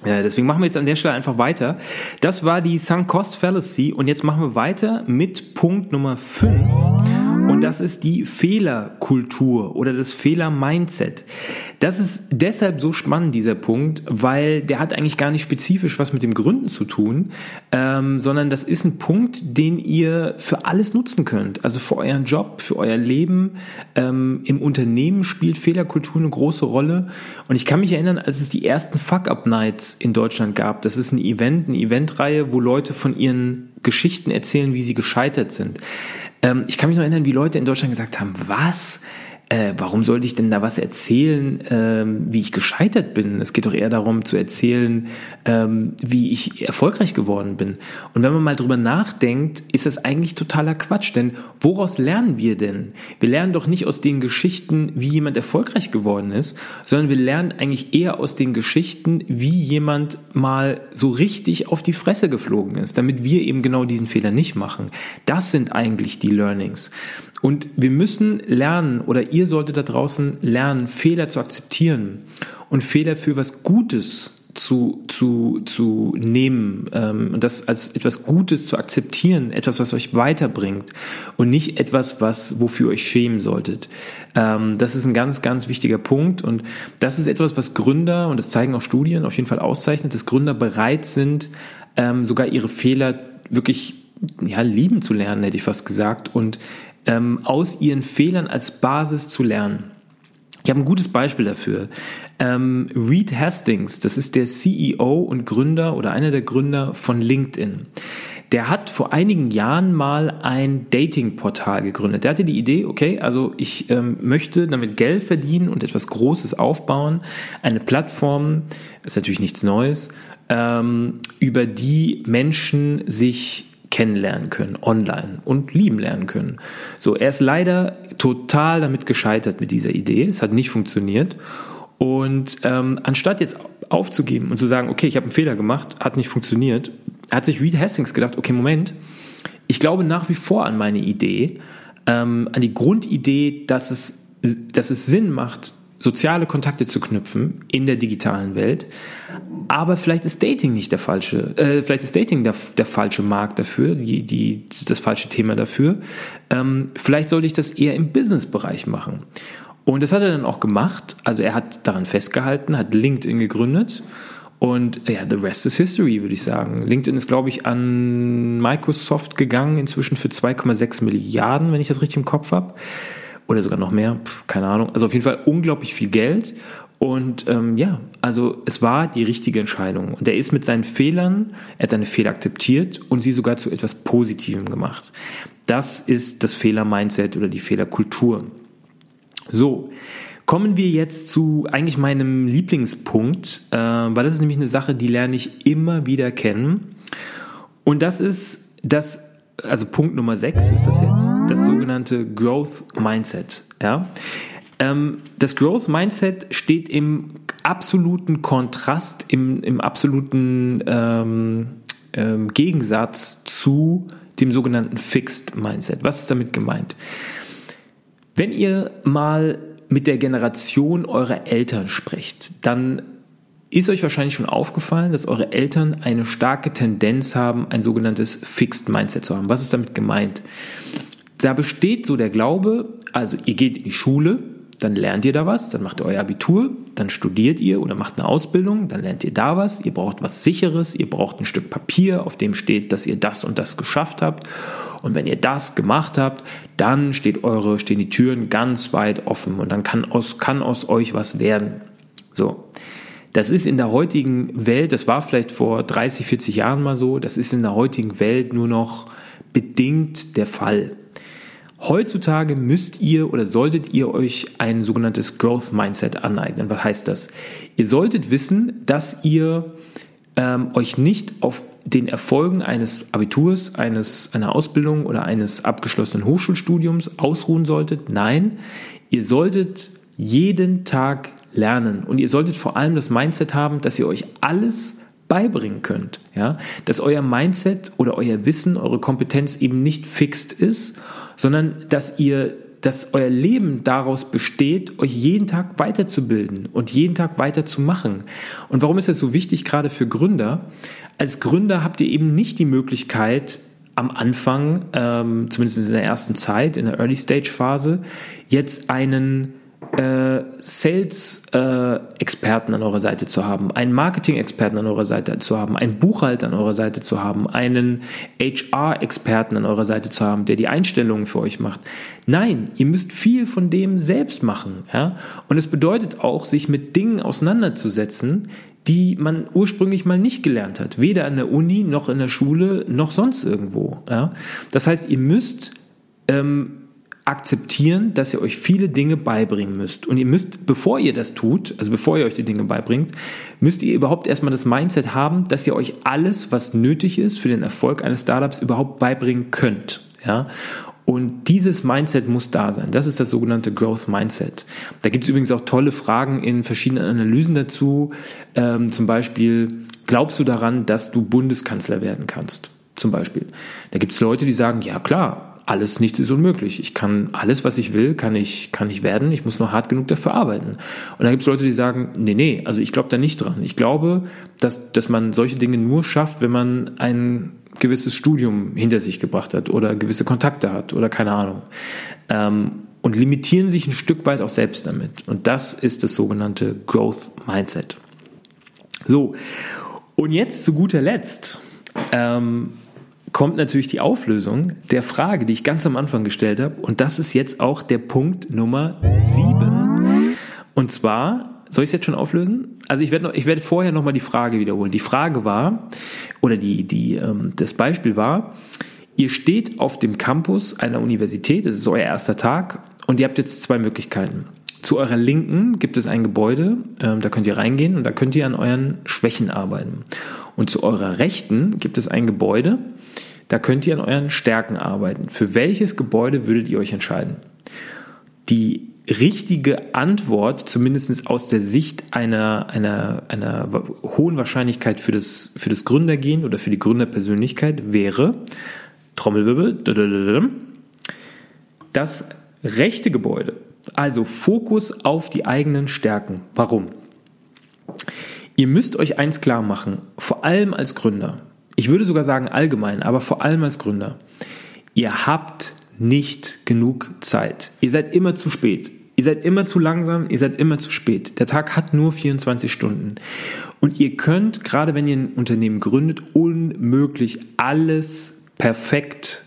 Deswegen machen wir jetzt an der Stelle einfach weiter. Das war die Sunk Cost Fallacy und jetzt machen wir weiter mit Punkt Nummer 5. Und das ist die Fehlerkultur oder das Fehler-Mindset. Das ist deshalb so spannend, dieser Punkt, weil der hat eigentlich gar nicht spezifisch was mit dem Gründen zu tun, ähm, sondern das ist ein Punkt, den ihr für alles nutzen könnt. Also für euren Job, für euer Leben. Ähm, Im Unternehmen spielt Fehlerkultur eine große Rolle. Und ich kann mich erinnern, als es die ersten Fuck-Up-Nights in Deutschland gab. Das ist ein Event, eine Eventreihe, wo Leute von ihren Geschichten erzählen, wie sie gescheitert sind. Ähm, ich kann mich noch erinnern, wie Leute in Deutschland gesagt haben, was? Äh, warum sollte ich denn da was erzählen, ähm, wie ich gescheitert bin? Es geht doch eher darum zu erzählen, ähm, wie ich erfolgreich geworden bin. Und wenn man mal drüber nachdenkt, ist das eigentlich totaler Quatsch. Denn woraus lernen wir denn? Wir lernen doch nicht aus den Geschichten, wie jemand erfolgreich geworden ist, sondern wir lernen eigentlich eher aus den Geschichten, wie jemand mal so richtig auf die Fresse geflogen ist, damit wir eben genau diesen Fehler nicht machen. Das sind eigentlich die Learnings. Und wir müssen lernen, oder ihr solltet da draußen lernen, Fehler zu akzeptieren und Fehler für was Gutes zu, zu, zu nehmen ähm, und das als etwas Gutes zu akzeptieren, etwas, was euch weiterbringt und nicht etwas, was, wofür ihr euch schämen solltet. Ähm, das ist ein ganz, ganz wichtiger Punkt und das ist etwas, was Gründer, und das zeigen auch Studien, auf jeden Fall auszeichnet, dass Gründer bereit sind, ähm, sogar ihre Fehler wirklich ja, lieben zu lernen, hätte ich fast gesagt, und ähm, aus ihren Fehlern als Basis zu lernen. Ich habe ein gutes Beispiel dafür. Ähm, Reed Hastings, das ist der CEO und Gründer oder einer der Gründer von LinkedIn. Der hat vor einigen Jahren mal ein Dating-Portal gegründet. Der hatte die Idee, okay, also ich ähm, möchte damit Geld verdienen und etwas Großes aufbauen. Eine Plattform, ist natürlich nichts Neues, ähm, über die Menschen sich kennenlernen können, online und lieben lernen können. So, er ist leider total damit gescheitert mit dieser Idee. Es hat nicht funktioniert. Und ähm, anstatt jetzt aufzugeben und zu sagen, okay, ich habe einen Fehler gemacht, hat nicht funktioniert, hat sich Reed Hastings gedacht, okay, Moment, ich glaube nach wie vor an meine Idee, ähm, an die Grundidee, dass es, dass es Sinn macht, soziale Kontakte zu knüpfen in der digitalen Welt. Aber vielleicht ist Dating nicht der falsche, äh, vielleicht ist Dating der, der falsche Markt dafür, die, die, das falsche Thema dafür. Ähm, vielleicht sollte ich das eher im Business-Bereich machen. Und das hat er dann auch gemacht. Also er hat daran festgehalten, hat LinkedIn gegründet. Und ja, the rest is history, würde ich sagen. LinkedIn ist, glaube ich, an Microsoft gegangen, inzwischen für 2,6 Milliarden, wenn ich das richtig im Kopf habe oder sogar noch mehr, Pff, keine Ahnung. Also auf jeden Fall unglaublich viel Geld. Und ähm, ja, also es war die richtige Entscheidung. Und er ist mit seinen Fehlern, er hat seine Fehler akzeptiert und sie sogar zu etwas Positivem gemacht. Das ist das Fehler-Mindset oder die Fehlerkultur. So, kommen wir jetzt zu eigentlich meinem Lieblingspunkt, äh, weil das ist nämlich eine Sache, die lerne ich immer wieder kennen. Und das ist das also Punkt Nummer 6 ist das jetzt, das sogenannte Growth Mindset. Ja? Ähm, das Growth Mindset steht im absoluten Kontrast, im, im absoluten ähm, ähm, Gegensatz zu dem sogenannten Fixed Mindset. Was ist damit gemeint? Wenn ihr mal mit der Generation eurer Eltern sprecht, dann ist euch wahrscheinlich schon aufgefallen, dass eure Eltern eine starke Tendenz haben, ein sogenanntes Fixed Mindset zu haben. Was ist damit gemeint? Da besteht so der Glaube, also ihr geht in die Schule, dann lernt ihr da was, dann macht ihr euer Abitur, dann studiert ihr oder macht eine Ausbildung, dann lernt ihr da was, ihr braucht was Sicheres, ihr braucht ein Stück Papier, auf dem steht, dass ihr das und das geschafft habt. Und wenn ihr das gemacht habt, dann steht eure, stehen die Türen ganz weit offen und dann kann aus, kann aus euch was werden. So. Das ist in der heutigen Welt, das war vielleicht vor 30, 40 Jahren mal so, das ist in der heutigen Welt nur noch bedingt der Fall. Heutzutage müsst ihr oder solltet ihr euch ein sogenanntes Growth Mindset aneignen. Was heißt das? Ihr solltet wissen, dass ihr ähm, euch nicht auf den Erfolgen eines Abiturs, eines, einer Ausbildung oder eines abgeschlossenen Hochschulstudiums ausruhen solltet. Nein, ihr solltet jeden Tag lernen. Und ihr solltet vor allem das Mindset haben, dass ihr euch alles beibringen könnt. Ja? Dass euer Mindset oder euer Wissen, eure Kompetenz eben nicht fixt ist, sondern dass ihr dass euer Leben daraus besteht, euch jeden Tag weiterzubilden und jeden Tag weiterzumachen. Und warum ist das so wichtig, gerade für Gründer? Als Gründer habt ihr eben nicht die Möglichkeit, am Anfang, ähm, zumindest in der ersten Zeit, in der Early Stage Phase, jetzt einen äh, Sales-Experten äh, an eurer Seite zu haben, einen Marketing-Experten an eurer Seite zu haben, einen Buchhalter an eurer Seite zu haben, einen HR-Experten an eurer Seite zu haben, der die Einstellungen für euch macht. Nein, ihr müsst viel von dem selbst machen. Ja? Und es bedeutet auch, sich mit Dingen auseinanderzusetzen, die man ursprünglich mal nicht gelernt hat. Weder an der Uni, noch in der Schule, noch sonst irgendwo. Ja? Das heißt, ihr müsst ähm, akzeptieren, dass ihr euch viele Dinge beibringen müsst. Und ihr müsst, bevor ihr das tut, also bevor ihr euch die Dinge beibringt, müsst ihr überhaupt erstmal das Mindset haben, dass ihr euch alles, was nötig ist für den Erfolg eines Startups, überhaupt beibringen könnt. Ja? Und dieses Mindset muss da sein. Das ist das sogenannte Growth Mindset. Da gibt es übrigens auch tolle Fragen in verschiedenen Analysen dazu. Ähm, zum Beispiel, glaubst du daran, dass du Bundeskanzler werden kannst? Zum Beispiel. Da gibt es Leute, die sagen, ja klar, alles, nichts ist unmöglich. Ich kann alles, was ich will, kann ich, kann ich werden. Ich muss nur hart genug dafür arbeiten. Und da gibt es Leute, die sagen, nee, nee, also ich glaube da nicht dran. Ich glaube, dass, dass man solche Dinge nur schafft, wenn man ein gewisses Studium hinter sich gebracht hat oder gewisse Kontakte hat oder keine Ahnung. Ähm, und limitieren sich ein Stück weit auch selbst damit. Und das ist das sogenannte Growth Mindset. So, und jetzt zu guter Letzt. Ähm, kommt natürlich die Auflösung der Frage, die ich ganz am Anfang gestellt habe. Und das ist jetzt auch der Punkt Nummer sieben. Und zwar, soll ich es jetzt schon auflösen? Also ich werde, noch, vorher nochmal die Frage wiederholen. Die Frage war, oder die, die, ähm, das Beispiel war, ihr steht auf dem Campus einer Universität, es ist euer erster Tag und ihr habt jetzt zwei Möglichkeiten. Zu eurer Linken gibt es ein Gebäude, ähm, da könnt ihr reingehen und da könnt ihr an euren Schwächen arbeiten. Und zu eurer Rechten gibt es ein Gebäude, da könnt ihr an euren Stärken arbeiten. Für welches Gebäude würdet ihr euch entscheiden? Die richtige Antwort, zumindest aus der Sicht einer, einer, einer hohen Wahrscheinlichkeit für das, für das Gründergehen oder für die Gründerpersönlichkeit wäre, Trommelwirbel, das rechte Gebäude, Also Fokus auf die eigenen Stärken. Warum? Ihr müsst euch eins klar machen, vor allem als Gründer. Ich würde sogar sagen allgemein, aber vor allem als Gründer. Ihr habt nicht genug Zeit. Ihr seid immer zu spät. Ihr seid immer zu langsam, ihr seid immer zu spät. Der Tag hat nur 24 Stunden. Und ihr könnt, gerade wenn ihr ein Unternehmen gründet, unmöglich alles perfekt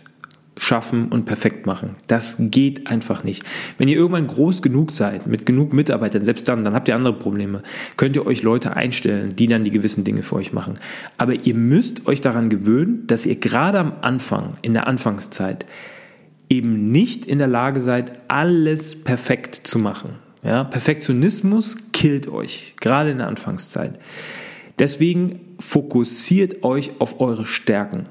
schaffen und perfekt machen. Das geht einfach nicht. Wenn ihr irgendwann groß genug seid, mit genug Mitarbeitern, selbst dann, dann habt ihr andere Probleme, könnt ihr euch Leute einstellen, die dann die gewissen Dinge für euch machen. Aber ihr müsst euch daran gewöhnen, dass ihr gerade am Anfang, in der Anfangszeit, eben nicht in der Lage seid, alles perfekt zu machen. Ja, Perfektionismus killt euch, gerade in der Anfangszeit. Deswegen fokussiert euch auf eure Stärken.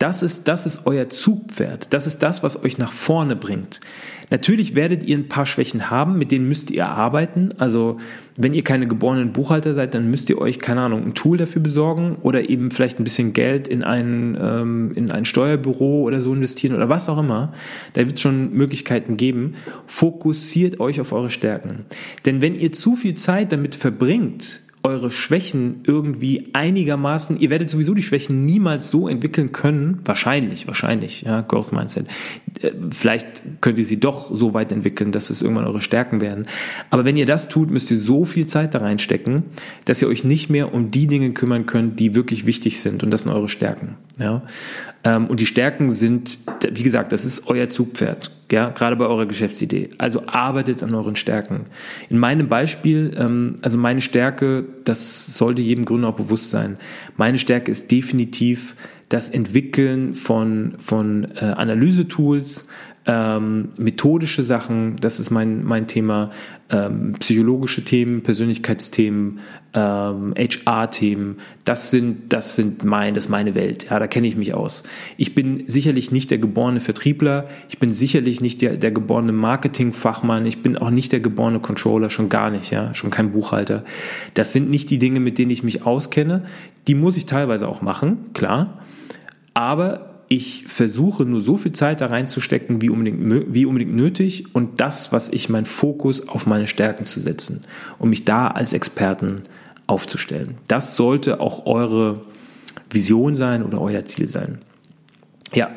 Das ist, das ist euer Zugpferd. Das ist das, was euch nach vorne bringt. Natürlich werdet ihr ein paar Schwächen haben, mit denen müsst ihr arbeiten. Also, wenn ihr keine geborenen Buchhalter seid, dann müsst ihr euch, keine Ahnung, ein Tool dafür besorgen oder eben vielleicht ein bisschen Geld in ein, ähm, in ein Steuerbüro oder so investieren oder was auch immer. Da wird es schon Möglichkeiten geben. Fokussiert euch auf eure Stärken. Denn wenn ihr zu viel Zeit damit verbringt, eure Schwächen irgendwie einigermaßen, ihr werdet sowieso die Schwächen niemals so entwickeln können, wahrscheinlich, wahrscheinlich, ja, Growth Mindset. Äh, vielleicht könnt ihr sie doch so weit entwickeln, dass es irgendwann eure Stärken werden. Aber wenn ihr das tut, müsst ihr so viel Zeit da reinstecken, dass ihr euch nicht mehr um die Dinge kümmern könnt, die wirklich wichtig sind. Und das sind eure Stärken. Ja. Ähm, und die Stärken sind, wie gesagt, das ist euer Zugpferd, ja, gerade bei eurer Geschäftsidee. Also arbeitet an euren Stärken. In meinem Beispiel, ähm, also meine Stärke, das sollte jedem Gründer auch bewusst sein. Meine Stärke ist definitiv das Entwickeln von, von äh, Analysetools, ähm, methodische Sachen, das ist mein, mein Thema, ähm, psychologische Themen, Persönlichkeitsthemen, ähm, HR-Themen, das sind, das sind mein, das ist meine Welt. Ja, da kenne ich mich aus. Ich bin sicherlich nicht der geborene Vertriebler, ich bin sicherlich nicht der, der geborene Marketingfachmann, ich bin auch nicht der geborene Controller, schon gar nicht, ja, schon kein Buchhalter. Das sind nicht die Dinge, mit denen ich mich auskenne. Die muss ich teilweise auch machen, klar. Aber ich versuche nur so viel Zeit da reinzustecken, wie unbedingt, wie unbedingt nötig und das, was ich mein Fokus auf meine Stärken zu setzen, um mich da als Experten aufzustellen. Das sollte auch eure Vision sein oder euer Ziel sein. Ja,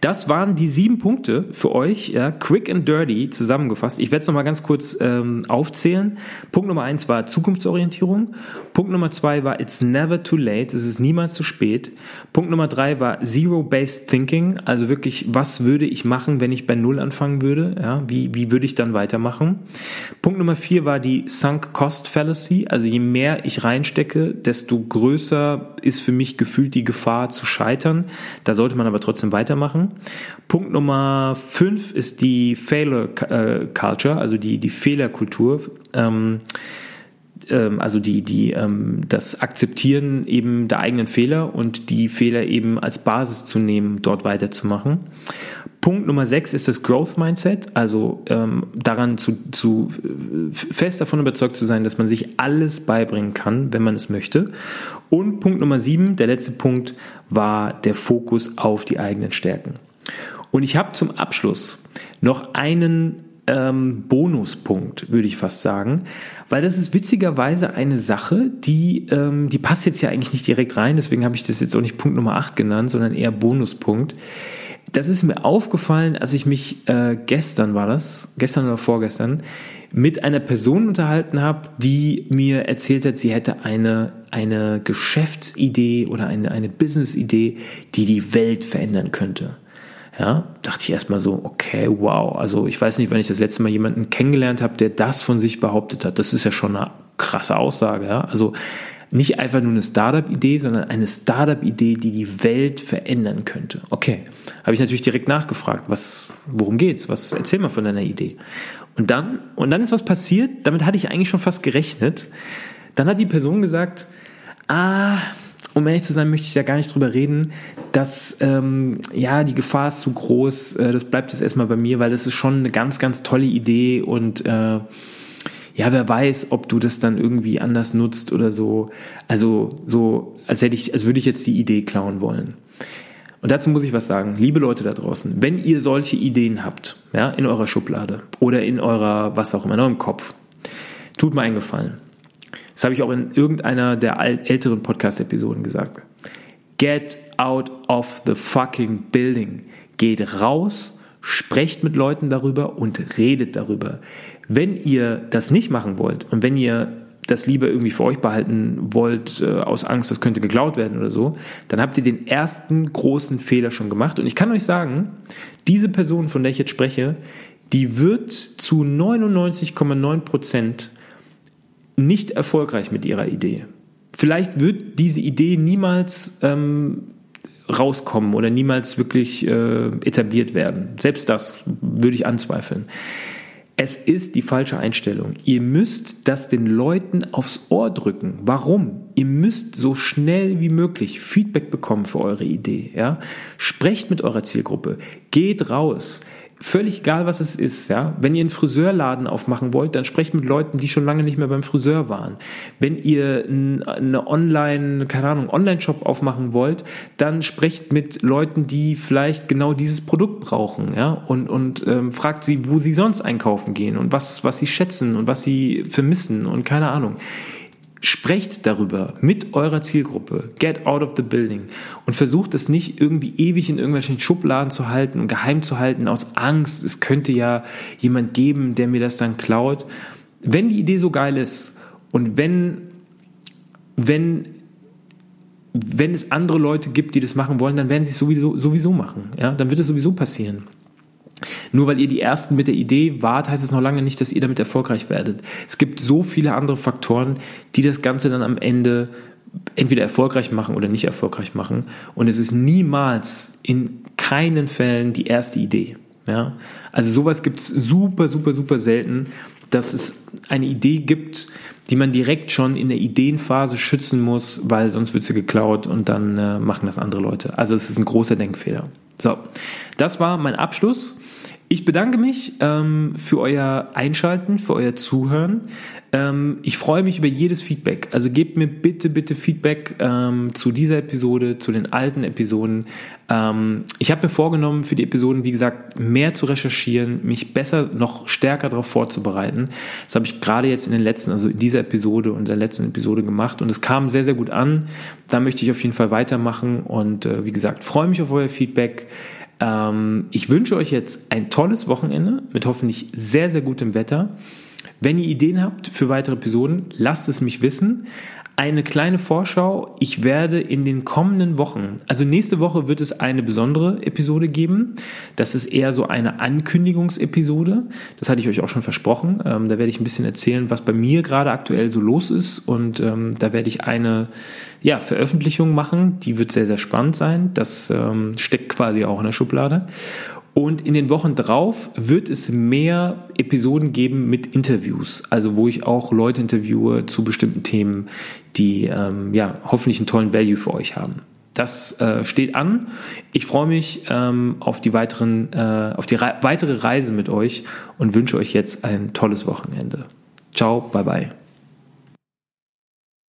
das waren die sieben Punkte für euch, ja, quick and dirty zusammengefasst. Ich werde es nochmal ganz kurz ähm, aufzählen. Punkt Nummer eins war Zukunftsorientierung. Punkt Nummer zwei war It's never too late, es ist niemals zu spät. Punkt Nummer drei war Zero-Based Thinking, also wirklich, was würde ich machen, wenn ich bei Null anfangen würde? Ja, wie, wie würde ich dann weitermachen? Punkt Nummer vier war die Sunk Cost Fallacy, also je mehr ich reinstecke, desto größer ist für mich gefühlt die Gefahr zu scheitern. Da sollte man aber trotzdem trotzdem weitermachen. Punkt Nummer fünf ist die Failure äh, Culture, also die, die Fehlerkultur. Ähm, ähm, also die, die, ähm, das Akzeptieren eben der eigenen Fehler und die Fehler eben als Basis zu nehmen, dort weiterzumachen. Punkt Nummer sechs ist das Growth Mindset, also ähm, daran zu, zu fest davon überzeugt zu sein, dass man sich alles beibringen kann, wenn man es möchte. Und Punkt Nummer sieben, der letzte Punkt, war der Fokus auf die eigenen Stärken. Und ich habe zum Abschluss noch einen ähm, Bonuspunkt, würde ich fast sagen, weil das ist witzigerweise eine Sache, die, ähm, die passt jetzt ja eigentlich nicht direkt rein, deswegen habe ich das jetzt auch nicht Punkt Nummer 8 genannt, sondern eher Bonuspunkt. Das ist mir aufgefallen, als ich mich äh, gestern war das, gestern oder vorgestern, mit einer Person unterhalten habe, die mir erzählt hat, sie hätte eine, eine Geschäftsidee oder eine, eine Businessidee, die die Welt verändern könnte. Ja, dachte ich erstmal so, okay, wow. Also ich weiß nicht, wenn ich das letzte Mal jemanden kennengelernt habe, der das von sich behauptet hat. Das ist ja schon eine krasse Aussage. Ja? Also nicht einfach nur eine Startup-Idee, sondern eine Startup-Idee, die die Welt verändern könnte. Okay, habe ich natürlich direkt nachgefragt, was, worum geht's? Was erzähl mal von deiner Idee? Und dann und dann ist was passiert. Damit hatte ich eigentlich schon fast gerechnet. Dann hat die Person gesagt, ah, um ehrlich zu sein, möchte ich ja gar nicht drüber reden, dass ähm, ja die Gefahr ist zu groß. Äh, das bleibt jetzt erstmal bei mir, weil das ist schon eine ganz, ganz tolle Idee und äh, ja, wer weiß, ob du das dann irgendwie anders nutzt oder so. Also so, als hätte ich, als würde ich jetzt die Idee klauen wollen. Und dazu muss ich was sagen, liebe Leute da draußen, wenn ihr solche Ideen habt, ja, in eurer Schublade oder in eurer, was auch immer, in eurem Kopf. Tut mir einen Gefallen. Das habe ich auch in irgendeiner der älteren Podcast-Episoden gesagt. Get out of the fucking building. Geht raus, sprecht mit Leuten darüber und redet darüber. Wenn ihr das nicht machen wollt und wenn ihr das lieber irgendwie für euch behalten wollt, äh, aus Angst, das könnte geklaut werden oder so, dann habt ihr den ersten großen Fehler schon gemacht. Und ich kann euch sagen, diese Person, von der ich jetzt spreche, die wird zu 99,9 Prozent nicht erfolgreich mit ihrer Idee. Vielleicht wird diese Idee niemals ähm, rauskommen oder niemals wirklich äh, etabliert werden. Selbst das würde ich anzweifeln. Es ist die falsche Einstellung. Ihr müsst das den Leuten aufs Ohr drücken. Warum? Ihr müsst so schnell wie möglich Feedback bekommen für eure Idee. Ja? Sprecht mit eurer Zielgruppe. Geht raus völlig egal, was es ist, ja. Wenn ihr einen Friseurladen aufmachen wollt, dann sprecht mit Leuten, die schon lange nicht mehr beim Friseur waren. Wenn ihr eine Online, keine Ahnung, Online-Shop aufmachen wollt, dann sprecht mit Leuten, die vielleicht genau dieses Produkt brauchen, ja. Und, und ähm, fragt sie, wo sie sonst einkaufen gehen und was, was sie schätzen und was sie vermissen und keine Ahnung. Sprecht darüber mit eurer Zielgruppe. Get out of the building. Und versucht es nicht irgendwie ewig in irgendwelchen Schubladen zu halten und geheim zu halten aus Angst. Es könnte ja jemand geben, der mir das dann klaut. Wenn die Idee so geil ist und wenn, wenn, wenn es andere Leute gibt, die das machen wollen, dann werden sie es sowieso, sowieso machen. Ja? Dann wird es sowieso passieren. Nur weil ihr die Ersten mit der Idee wart, heißt es noch lange nicht, dass ihr damit erfolgreich werdet. Es gibt so viele andere Faktoren, die das Ganze dann am Ende entweder erfolgreich machen oder nicht erfolgreich machen. Und es ist niemals in keinen Fällen die erste Idee. Ja? Also sowas gibt es super, super, super selten, dass es eine Idee gibt, die man direkt schon in der Ideenphase schützen muss, weil sonst wird sie geklaut und dann äh, machen das andere Leute. Also es ist ein großer Denkfehler. So, das war mein Abschluss. Ich bedanke mich ähm, für euer Einschalten, für euer Zuhören. Ähm, ich freue mich über jedes Feedback. Also gebt mir bitte, bitte Feedback ähm, zu dieser Episode, zu den alten Episoden. Ähm, ich habe mir vorgenommen, für die Episoden, wie gesagt, mehr zu recherchieren, mich besser, noch stärker darauf vorzubereiten. Das habe ich gerade jetzt in den letzten, also in dieser Episode und der letzten Episode gemacht und es kam sehr, sehr gut an. Da möchte ich auf jeden Fall weitermachen und äh, wie gesagt, freue mich auf euer Feedback. Ähm, ich wünsche euch jetzt ein tolles Wochenende mit hoffentlich sehr, sehr gutem Wetter. Wenn ihr Ideen habt für weitere Episoden, lasst es mich wissen. Eine kleine Vorschau. Ich werde in den kommenden Wochen, also nächste Woche wird es eine besondere Episode geben. Das ist eher so eine Ankündigungsepisode. Das hatte ich euch auch schon versprochen. Ähm, da werde ich ein bisschen erzählen, was bei mir gerade aktuell so los ist. Und ähm, da werde ich eine ja, Veröffentlichung machen. Die wird sehr, sehr spannend sein. Das ähm, steckt quasi auch in der Schublade. Und in den Wochen drauf wird es mehr Episoden geben mit Interviews, also wo ich auch Leute interviewe zu bestimmten Themen, die ähm, ja hoffentlich einen tollen Value für euch haben. Das äh, steht an. Ich freue mich ähm, auf die weiteren, äh, auf die weitere Reise mit euch und wünsche euch jetzt ein tolles Wochenende. Ciao, bye bye.